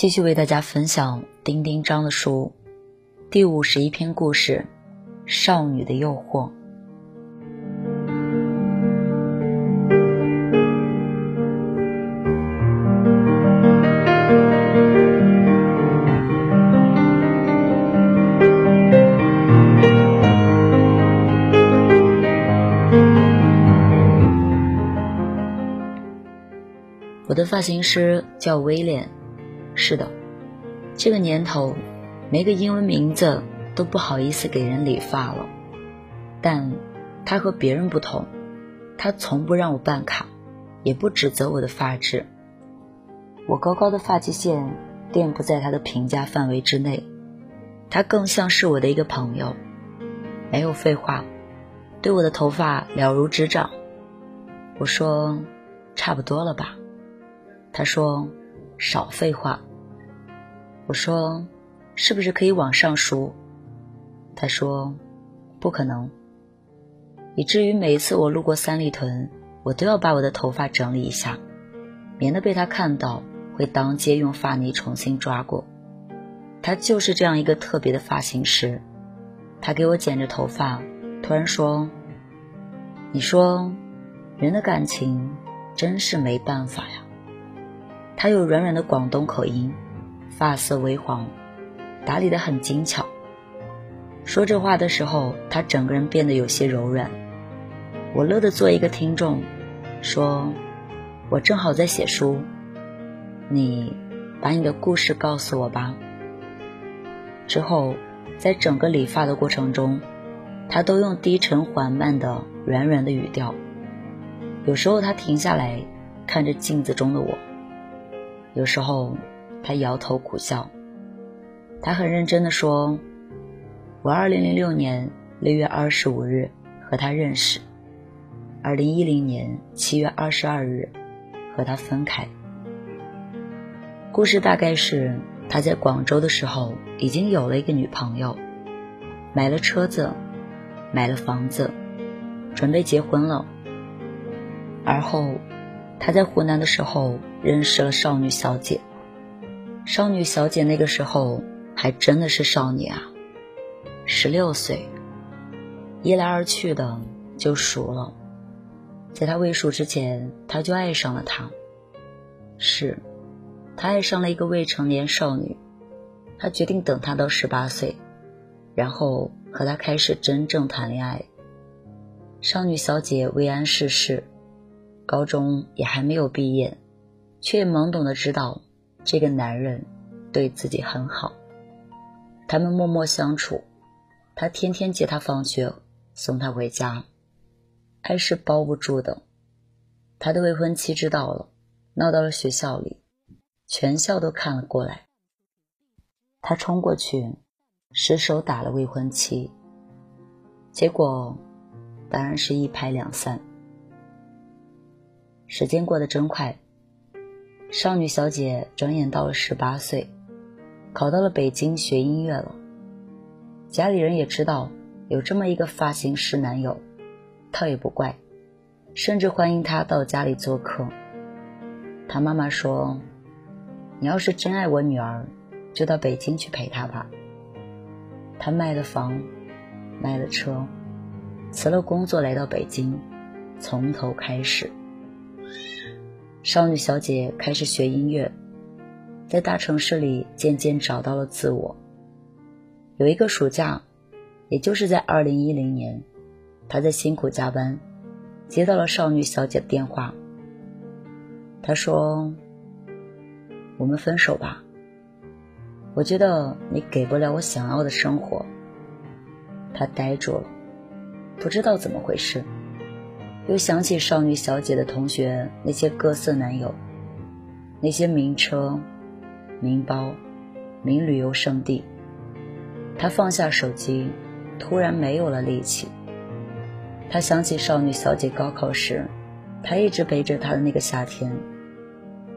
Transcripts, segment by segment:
继续为大家分享丁丁章的书，第五十一篇故事《少女的诱惑》。我的发型师叫威廉。是的，这个年头，没个英文名字都不好意思给人理发了。但他和别人不同，他从不让我办卡，也不指责我的发质。我高高的发际线垫不在他的评价范围之内，他更像是我的一个朋友。没有废话，对我的头发了如指掌。我说，差不多了吧？他说，少废话。我说：“是不是可以往上梳？”他说：“不可能。”以至于每一次我路过三里屯，我都要把我的头发整理一下，免得被他看到会当街用发泥重新抓过。他就是这样一个特别的发型师。他给我剪着头发，突然说：“你说，人的感情真是没办法呀。”他有软软的广东口音。发色微黄，打理得很精巧。说这话的时候，他整个人变得有些柔软。我乐得做一个听众，说：“我正好在写书，你把你的故事告诉我吧。”之后，在整个理发的过程中，他都用低沉缓慢的软软的语调。有时候他停下来看着镜子中的我，有时候。他摇头苦笑，他很认真的说：“我二零零六年六月二十五日和他认识，二零一零年七月二十二日和他分开。故事大概是他在广州的时候已经有了一个女朋友，买了车子，买了房子，准备结婚了。而后他在湖南的时候认识了少女小姐。”少女小姐那个时候还真的是少女啊，十六岁，一来二去的就熟了。在她未熟之前，他就爱上了她。是，他爱上了一个未成年少女。他决定等她到十八岁，然后和她开始真正谈恋爱。少女小姐未谙世事，高中也还没有毕业，却懵懂的知道。这个男人对自己很好，他们默默相处，他天天接她放学，送她回家，爱是包不住的。他的未婚妻知道了，闹到了学校里，全校都看了过来。他冲过去，失手打了未婚妻，结果当然是一拍两散。时间过得真快。少女小姐转眼到了十八岁，考到了北京学音乐了。家里人也知道有这么一个发型师男友，倒也不怪，甚至欢迎他到家里做客。她妈妈说：“你要是真爱我女儿，就到北京去陪她吧。”他卖了房，卖了车，辞了工作来到北京，从头开始。少女小姐开始学音乐，在大城市里渐渐找到了自我。有一个暑假，也就是在二零一零年，她在辛苦加班，接到了少女小姐的电话。她说：“我们分手吧，我觉得你给不了我想要的生活。”她呆住了，不知道怎么回事。又想起少女小姐的同学那些各色男友，那些名车、名包、名旅游胜地。他放下手机，突然没有了力气。他想起少女小姐高考时，他一直背着她的那个夏天，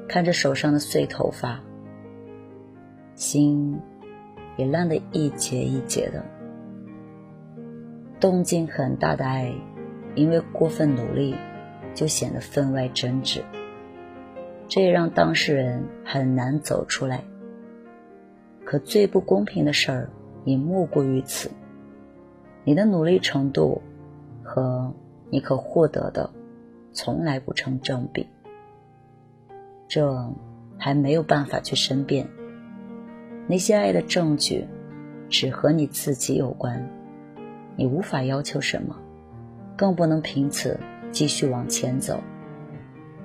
看着手上的碎头发，心也烂得一节一节的。动静很大的爱，因为过分努力，就显得分外真挚。这也让当事人很难走出来。可最不公平的事儿也莫过于此：你的努力程度和你可获得的，从来不成正比。这还没有办法去申辩。那些爱的证据，只和你自己有关。你无法要求什么，更不能凭此继续往前走。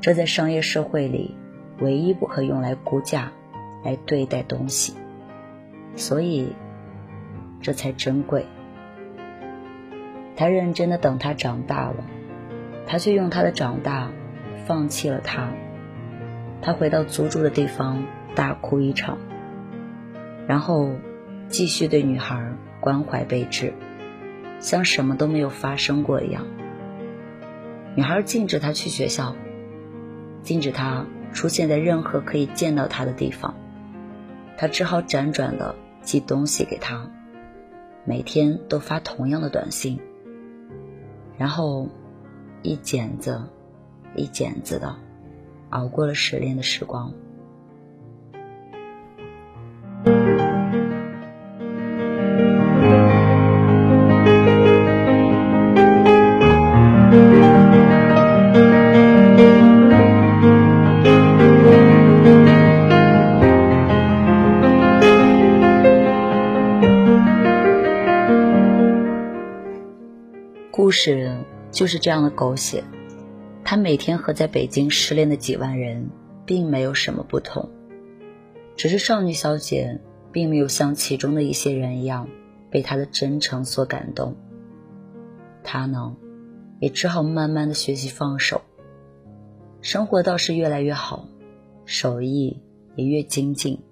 这在商业社会里，唯一不可用来估价、来对待东西，所以这才珍贵。他认真的等他长大了，他却用他的长大放弃了他。他回到租住的地方大哭一场，然后继续对女孩关怀备至。像什么都没有发生过一样。女孩禁止他去学校，禁止他出现在任何可以见到他的地方。他只好辗转的寄东西给他，每天都发同样的短信，然后一剪子一剪子的熬过了失恋的时光。故事就是这样的狗血，他每天和在北京失恋的几万人并没有什么不同，只是少女小姐并没有像其中的一些人一样被他的真诚所感动。他呢，也只好慢慢的学习放手，生活倒是越来越好，手艺也越精进。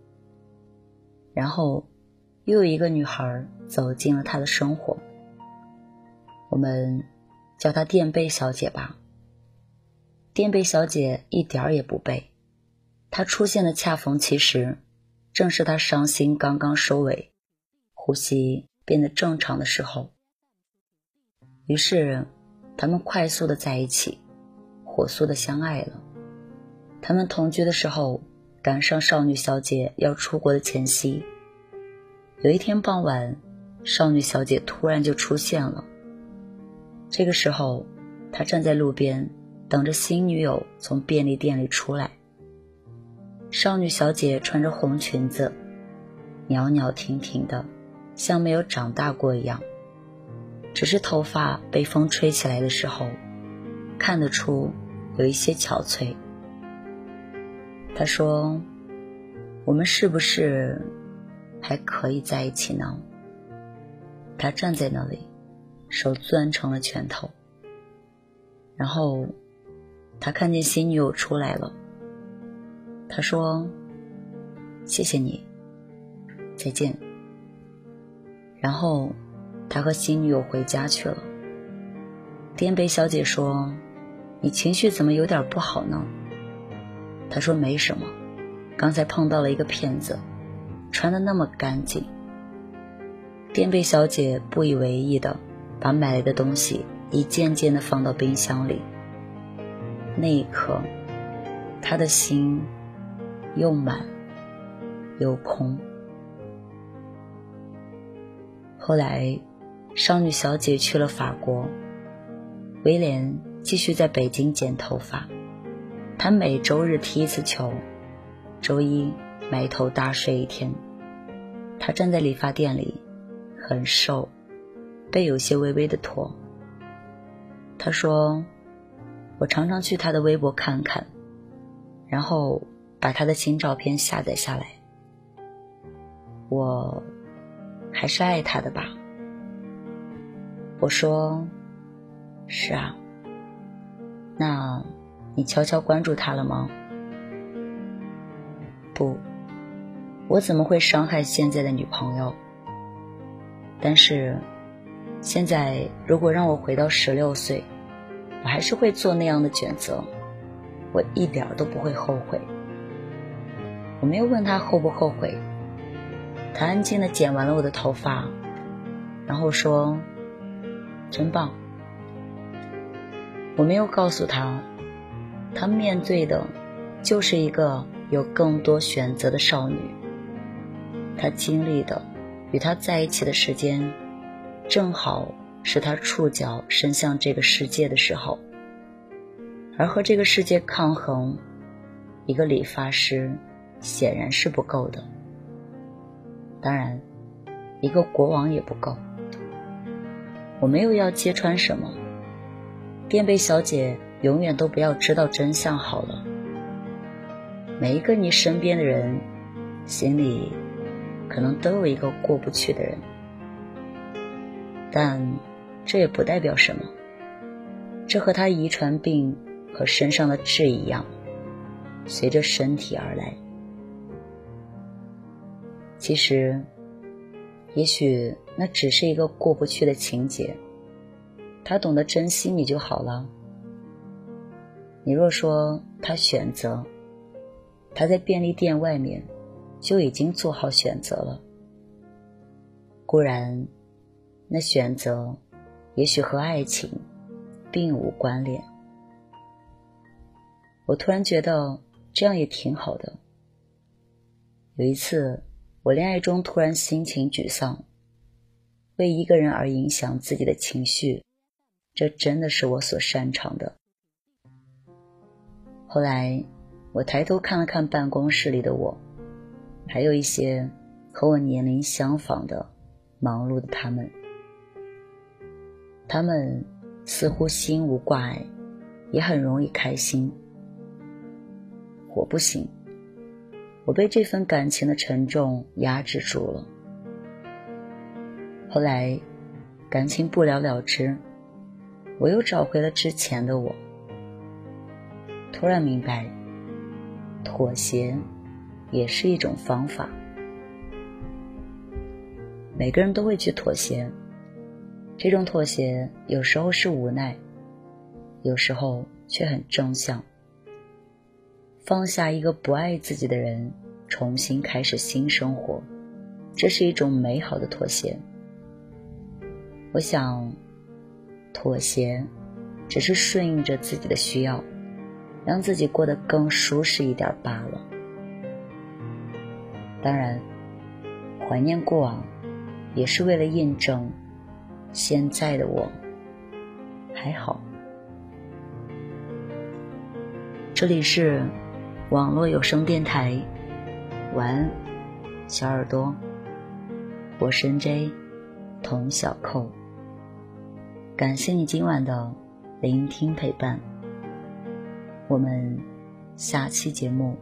然后，又有一个女孩走进了他的生活。我们叫她垫背小姐吧。垫背小姐一点儿也不背，她出现的恰逢其时，正是她伤心刚刚收尾，呼吸变得正常的时候。于是，他们快速的在一起，火速的相爱了。他们同居的时候，赶上少女小姐要出国的前夕。有一天傍晚，少女小姐突然就出现了。这个时候，他站在路边，等着新女友从便利店里出来。少女小姐穿着红裙子，袅袅婷婷的，像没有长大过一样。只是头发被风吹起来的时候，看得出有一些憔悴。他说：“我们是不是还可以在一起呢？”他站在那里。手攥成了拳头，然后他看见新女友出来了。他说：“谢谢你，再见。”然后他和新女友回家去了。颠杯小姐说：“你情绪怎么有点不好呢？”他说：“没什么，刚才碰到了一个骗子，穿的那么干净。”颠杯小姐不以为意的。把买来的东西一件件的放到冰箱里。那一刻，他的心又满又空。后来，少女小姐去了法国，威廉继续在北京剪头发。他每周日踢一次球，周一埋头大睡一天。他站在理发店里，很瘦。背有些微微的驼。他说：“我常常去他的微博看看，然后把他的新照片下载下来。我还是爱他的吧。”我说：“是啊，那，你悄悄关注他了吗？不，我怎么会伤害现在的女朋友？但是，现在如果让我回到十六岁，我还是会做那样的选择，我一点都不会后悔。我没有问他后不后悔，他安静的剪完了我的头发，然后说：“真棒。”我没有告诉他，他面对的，就是一个有更多选择的少女。他经历的，与他在一起的时间，正好是他触角伸向这个世界的时候。而和这个世界抗衡，一个理发师显然是不够的。当然，一个国王也不够。我没有要揭穿什么。垫背小姐，永远都不要知道真相好了。每一个你身边的人，心里可能都有一个过不去的人，但这也不代表什么。这和他遗传病和身上的痣一样，随着身体而来。其实，也许那只是一个过不去的情节。他懂得珍惜你就好了。你若说他选择，他在便利店外面就已经做好选择了。固然，那选择也许和爱情并无关联。我突然觉得这样也挺好的。有一次，我恋爱中突然心情沮丧，为一个人而影响自己的情绪。这真的是我所擅长的。后来，我抬头看了看办公室里的我，还有一些和我年龄相仿的忙碌的他们。他们似乎心无挂碍，也很容易开心。我不行，我被这份感情的沉重压制住了。后来，感情不了了之。我又找回了之前的我，突然明白，妥协也是一种方法。每个人都会去妥协，这种妥协有时候是无奈，有时候却很正向。放下一个不爱自己的人，重新开始新生活，这是一种美好的妥协。我想。妥协，只是顺应着自己的需要，让自己过得更舒适一点罢了。当然，怀念过往，也是为了印证现在的我还好。这里是网络有声电台，晚安，小耳朵，我是 N J 童小扣。感谢你今晚的聆听陪伴，我们下期节目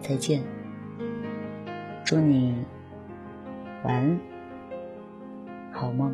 再见，祝你晚安，好梦。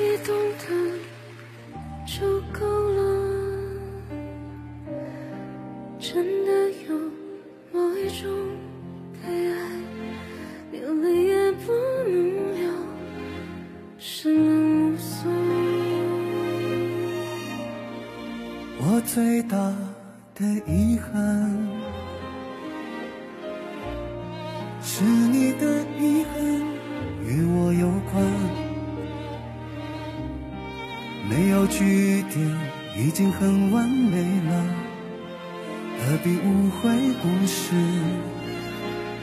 你懂得就够了。真的有某一种悲哀，流泪也不能流，是能无所谓。我最大的遗憾是你的。句点已经很完美了何必误会故事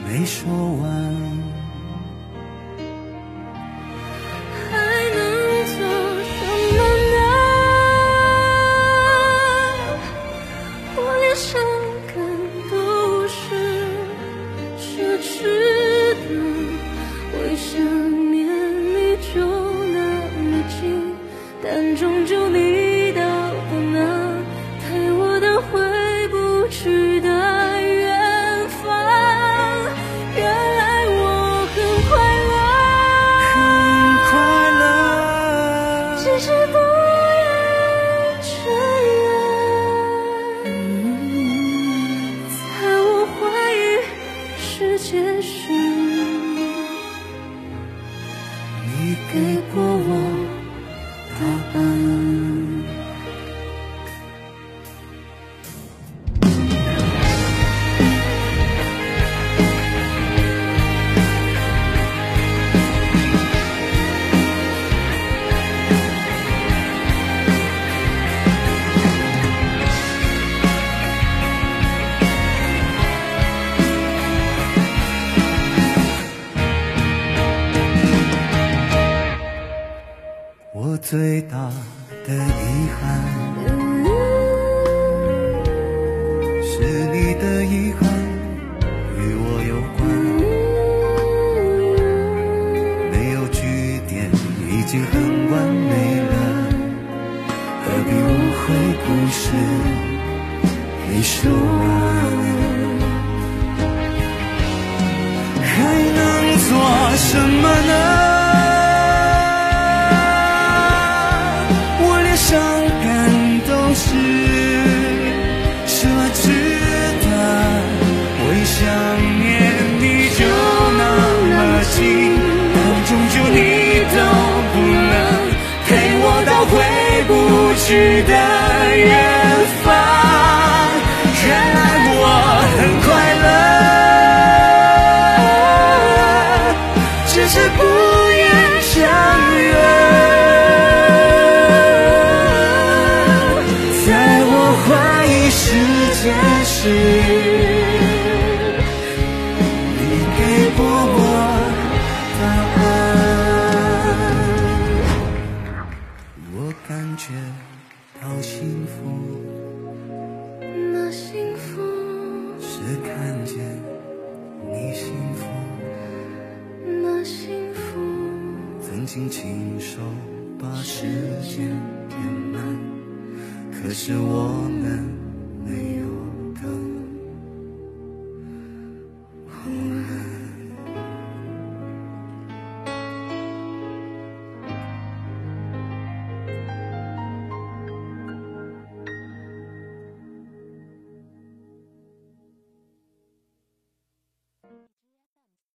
没说完。嗯。是你的遗憾与我有关。只看见你幸福，那幸福曾经亲手把时间填满。可是我们没有。